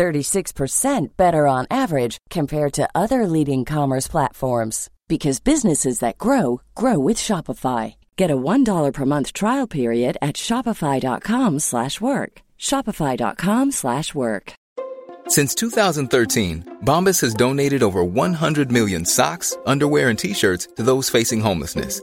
36% better on average compared to other leading commerce platforms because businesses that grow grow with Shopify. Get a $1 per month trial period at shopify.com/work. shopify.com/work. Since 2013, Bombas has donated over 100 million socks, underwear and t-shirts to those facing homelessness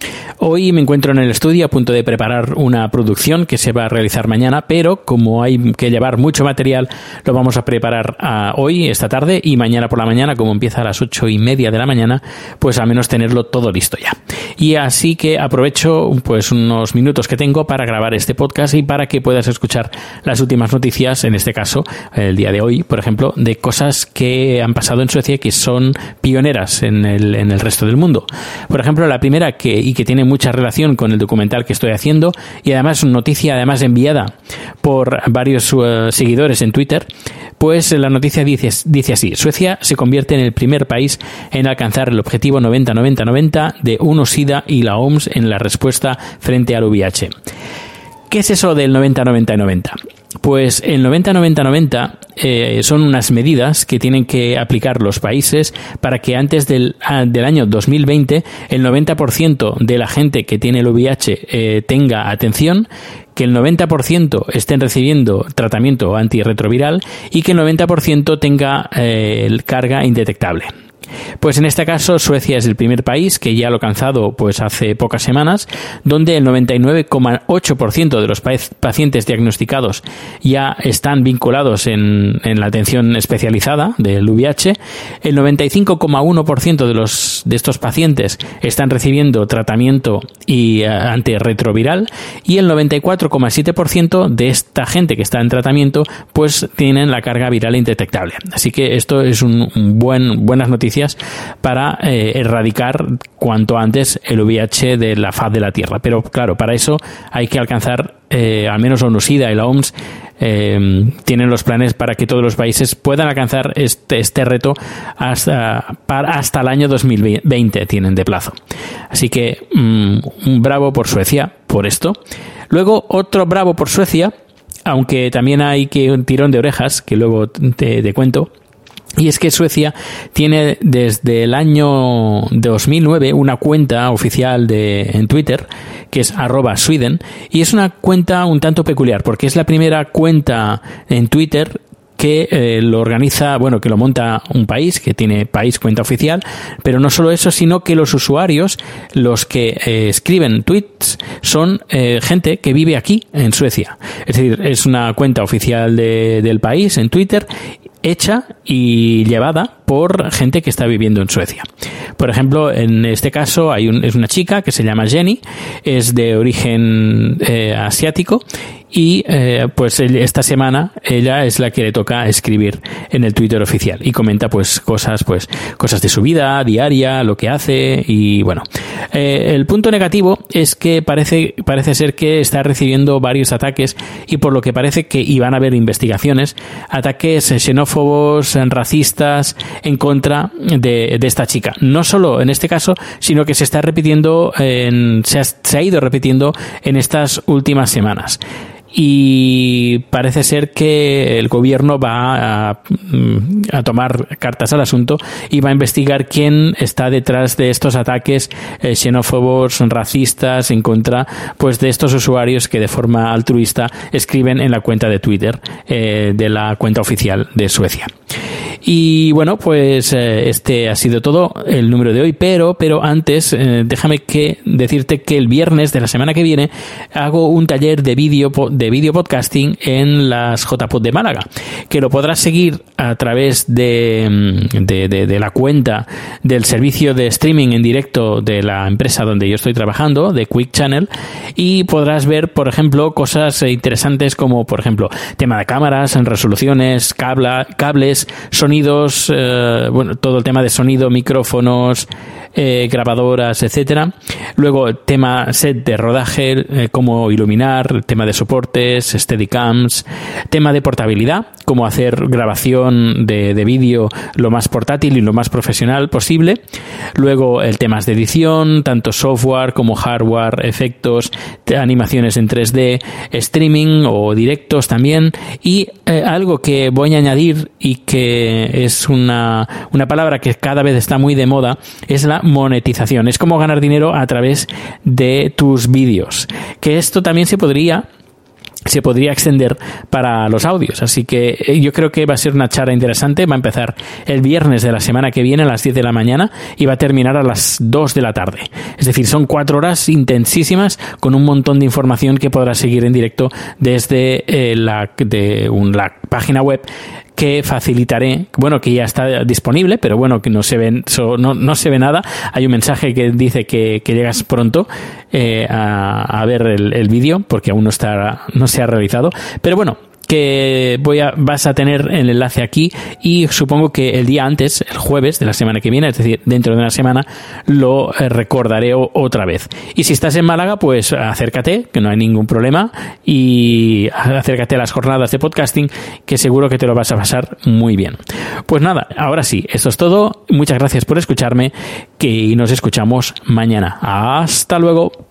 Hoy me encuentro en el estudio a punto de preparar una producción que se va a realizar mañana, pero como hay que llevar mucho material, lo vamos a preparar ah, hoy, esta tarde y mañana por la mañana, como empieza a las ocho y media de la mañana, pues al menos tenerlo todo listo ya. Y así que aprovecho pues unos minutos que tengo para grabar este podcast y para que puedas escuchar las últimas noticias, en este caso, el día de hoy, por ejemplo, de cosas que han pasado en Suecia que son pioneras en el, en el resto del mundo. Por ejemplo, la primera que, y que tiene mucha relación con el documental que estoy haciendo y además noticia además enviada por varios uh, seguidores en Twitter, pues la noticia dice, dice así, Suecia se convierte en el primer país en alcanzar el objetivo 90-90-90 de UNO-SIDA y la OMS en la respuesta frente al VIH. ¿Qué es eso del 90-90-90? Pues el 90-90-90 eh, son unas medidas que tienen que aplicar los países para que antes del, del año 2020 el 90% de la gente que tiene el VIH eh, tenga atención, que el 90% estén recibiendo tratamiento antirretroviral y que el 90% tenga eh, carga indetectable. Pues en este caso Suecia es el primer país que ya lo ha alcanzado pues hace pocas semanas, donde el 99,8% de los pacientes diagnosticados ya están vinculados en, la atención especializada del VIH, el 95,1% de los de estos pacientes están recibiendo tratamiento y eh, antirretroviral y el 94,7% de esta gente que está en tratamiento pues tienen la carga viral indetectable. Así que esto es un, un buen buenas noticias para eh, erradicar cuanto antes el VIH de la faz de la Tierra. Pero claro, para eso hay que alcanzar, eh, al menos ONUSIDA y la OMS, eh, tienen los planes para que todos los países puedan alcanzar este, este reto hasta, hasta el año 2020 tienen de plazo. Así que mm, un bravo por Suecia por esto. Luego otro bravo por Suecia, aunque también hay que un tirón de orejas, que luego te cuento, y es que Suecia tiene desde el año 2009 una cuenta oficial de, en Twitter que es arroba Sweden y es una cuenta un tanto peculiar porque es la primera cuenta en Twitter que eh, lo organiza, bueno, que lo monta un país, que tiene país cuenta oficial, pero no solo eso, sino que los usuarios, los que eh, escriben tweets, son eh, gente que vive aquí, en Suecia. Es decir, es una cuenta oficial de, del país en Twitter hecha y llevada por gente que está viviendo en Suecia. Por ejemplo, en este caso hay es una chica que se llama Jenny, es de origen eh, asiático y eh, pues esta semana ella es la que le toca escribir en el Twitter oficial y comenta pues cosas pues cosas de su vida diaria lo que hace y bueno eh, el punto negativo es que parece parece ser que está recibiendo varios ataques y por lo que parece que iban a haber investigaciones ataques xenófobos racistas en contra de, esta chica. No solo en este caso, sino que se está repitiendo, en, se, ha, ido repitiendo en estas últimas semanas. y parece ser que el gobierno va a, mm, a, tomar cartas al asunto y va a investigar quién está detrás de estos ataques eh, xenófobos, racistas en contra pues de estos usuarios que de forma altruista escriben en la cuenta de Twitter eh, de la cuenta oficial de Suecia. Y bueno, pues eh, este ha sido todo el número de hoy, pero, pero antes eh, déjame que decirte que el viernes de la semana que viene hago un taller de vídeo de video podcasting en las JPod de Málaga, que lo podrás seguir a través de, mm, de, de, la cuenta del servicio de streaming en directo de la empresa donde yo estoy trabajando, de Quick Channel, y podrás ver, por ejemplo, cosas interesantes como, por ejemplo, tema de cámaras, resoluciones, cabla, cables, sonidos sonidos, eh, bueno, todo el tema de sonido, micrófonos, eh, grabadoras, etcétera. Luego, tema set de rodaje, eh, cómo iluminar, tema de soportes, steadicams, tema de portabilidad, cómo hacer grabación de, de vídeo lo más portátil y lo más profesional posible. Luego, el temas de edición, tanto software como hardware, efectos, animaciones en 3D, streaming o directos también. Y eh, algo que voy a añadir y que es una, una palabra que cada vez está muy de moda, es la monetización. Es como ganar dinero a través de tus vídeos. Que esto también se podría se podría extender para los audios. Así que eh, yo creo que va a ser una charla interesante. Va a empezar el viernes de la semana que viene a las 10 de la mañana y va a terminar a las 2 de la tarde. Es decir, son cuatro horas intensísimas con un montón de información que podrás seguir en directo desde eh, la, de un, la página web que facilitaré, bueno, que ya está disponible, pero bueno, que no se ve, no, no se ve nada. Hay un mensaje que dice que, que llegas pronto eh, a, a, ver el, el vídeo, porque aún no está, no se ha realizado. Pero bueno, que voy a, vas a tener el enlace aquí y supongo que el día antes, el jueves de la semana que viene, es decir, dentro de una semana, lo eh, recordaré otra vez. Y si estás en Málaga, pues acércate, que no hay ningún problema, y acércate a las jornadas de podcasting, que seguro que te lo vas a pasar muy bien. Pues nada, ahora sí, esto es todo. Muchas gracias por escucharme, que nos escuchamos mañana. Hasta luego.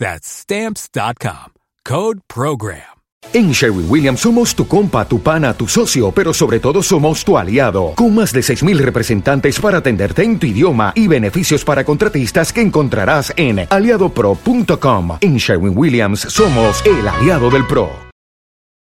That's stamps.com. Code Program. En Sherwin Williams somos tu compa, tu pana, tu socio, pero sobre todo somos tu aliado, con más de 6.000 representantes para atenderte en tu idioma y beneficios para contratistas que encontrarás en aliadopro.com. En Sherwin Williams somos el aliado del PRO.